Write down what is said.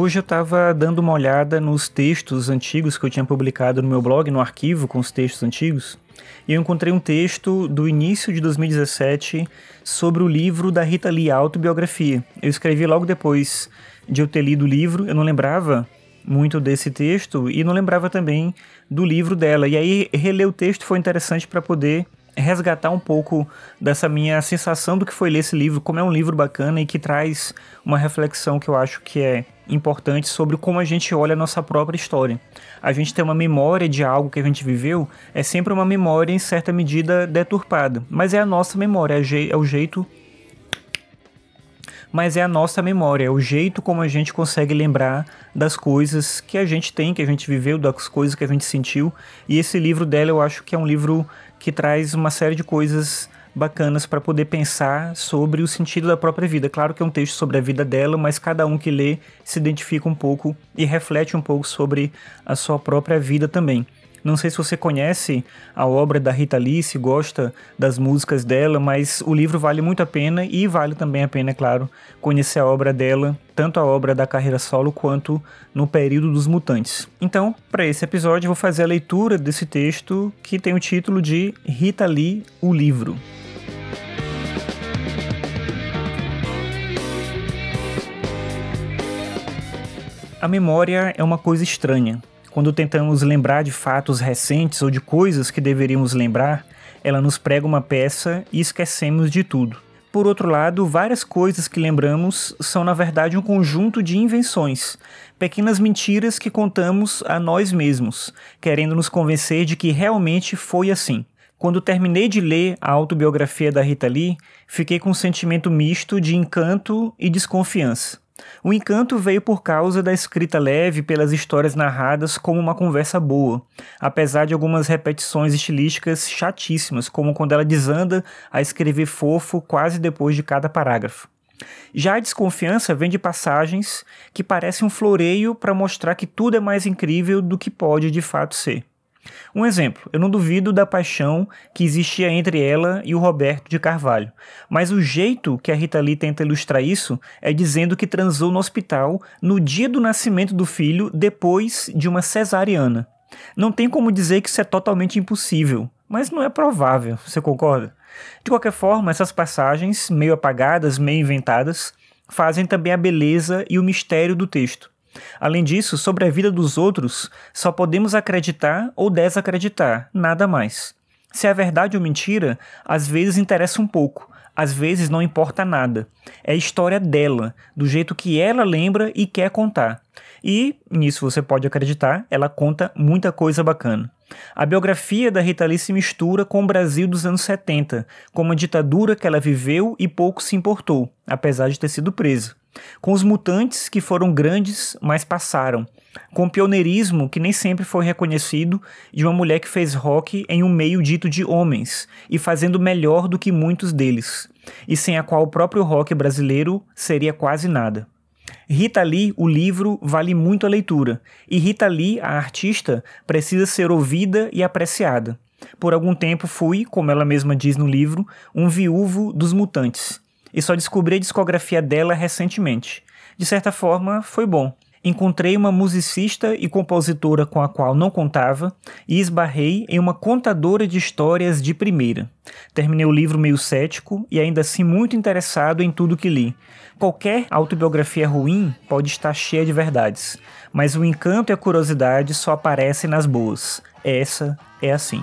Hoje eu estava dando uma olhada nos textos antigos que eu tinha publicado no meu blog, no arquivo com os textos antigos, e eu encontrei um texto do início de 2017 sobre o livro da Rita Lee, a autobiografia. Eu escrevi logo depois de eu ter lido o livro, eu não lembrava muito desse texto e não lembrava também do livro dela. E aí reler o texto foi interessante para poder resgatar um pouco dessa minha sensação do que foi ler esse livro, como é um livro bacana e que traz uma reflexão que eu acho que é importante sobre como a gente olha a nossa própria história. A gente tem uma memória de algo que a gente viveu, é sempre uma memória em certa medida deturpada, mas é a nossa memória, é, je é o jeito mas é a nossa memória, é o jeito como a gente consegue lembrar das coisas que a gente tem, que a gente viveu, das coisas que a gente sentiu. E esse livro dela eu acho que é um livro que traz uma série de coisas bacanas para poder pensar sobre o sentido da própria vida. Claro que é um texto sobre a vida dela, mas cada um que lê se identifica um pouco e reflete um pouco sobre a sua própria vida também. Não sei se você conhece a obra da Rita Lee, se gosta das músicas dela, mas o livro vale muito a pena e vale também a pena, é claro, conhecer a obra dela, tanto a obra da carreira solo quanto no período dos mutantes. Então, para esse episódio, eu vou fazer a leitura desse texto que tem o título de Rita Lee, o livro. A memória é uma coisa estranha. Quando tentamos lembrar de fatos recentes ou de coisas que deveríamos lembrar, ela nos prega uma peça e esquecemos de tudo. Por outro lado, várias coisas que lembramos são na verdade um conjunto de invenções, pequenas mentiras que contamos a nós mesmos, querendo nos convencer de que realmente foi assim. Quando terminei de ler a autobiografia da Rita Lee, fiquei com um sentimento misto de encanto e desconfiança. O encanto veio por causa da escrita leve pelas histórias narradas como uma conversa boa, apesar de algumas repetições estilísticas chatíssimas, como quando ela desanda a escrever fofo quase depois de cada parágrafo. Já a desconfiança vem de passagens que parecem um floreio para mostrar que tudo é mais incrível do que pode de fato ser. Um exemplo, eu não duvido da paixão que existia entre ela e o Roberto de Carvalho, mas o jeito que a Rita Lee tenta ilustrar isso é dizendo que transou no hospital no dia do nascimento do filho depois de uma cesariana. Não tem como dizer que isso é totalmente impossível, mas não é provável, você concorda? De qualquer forma, essas passagens, meio apagadas, meio inventadas, fazem também a beleza e o mistério do texto. Além disso, sobre a vida dos outros, só podemos acreditar ou desacreditar, nada mais. Se é verdade ou mentira, às vezes interessa um pouco, às vezes não importa nada. É a história dela, do jeito que ela lembra e quer contar. E, nisso você pode acreditar, ela conta muita coisa bacana. A biografia da Rita Lee se mistura com o Brasil dos anos 70, com uma ditadura que ela viveu e pouco se importou, apesar de ter sido presa com os mutantes que foram grandes, mas passaram, com o pioneirismo que nem sempre foi reconhecido de uma mulher que fez rock em um meio dito de homens e fazendo melhor do que muitos deles, e sem a qual o próprio rock brasileiro seria quase nada. Rita Lee, o livro, vale muito a leitura, e Rita Lee, a artista, precisa ser ouvida e apreciada. Por algum tempo fui, como ela mesma diz no livro, um viúvo dos mutantes e só descobri a discografia dela recentemente. De certa forma, foi bom. Encontrei uma musicista e compositora com a qual não contava e esbarrei em uma contadora de histórias de primeira. Terminei o livro meio cético e ainda assim muito interessado em tudo que li. Qualquer autobiografia ruim pode estar cheia de verdades, mas o encanto e a curiosidade só aparecem nas boas. Essa é assim.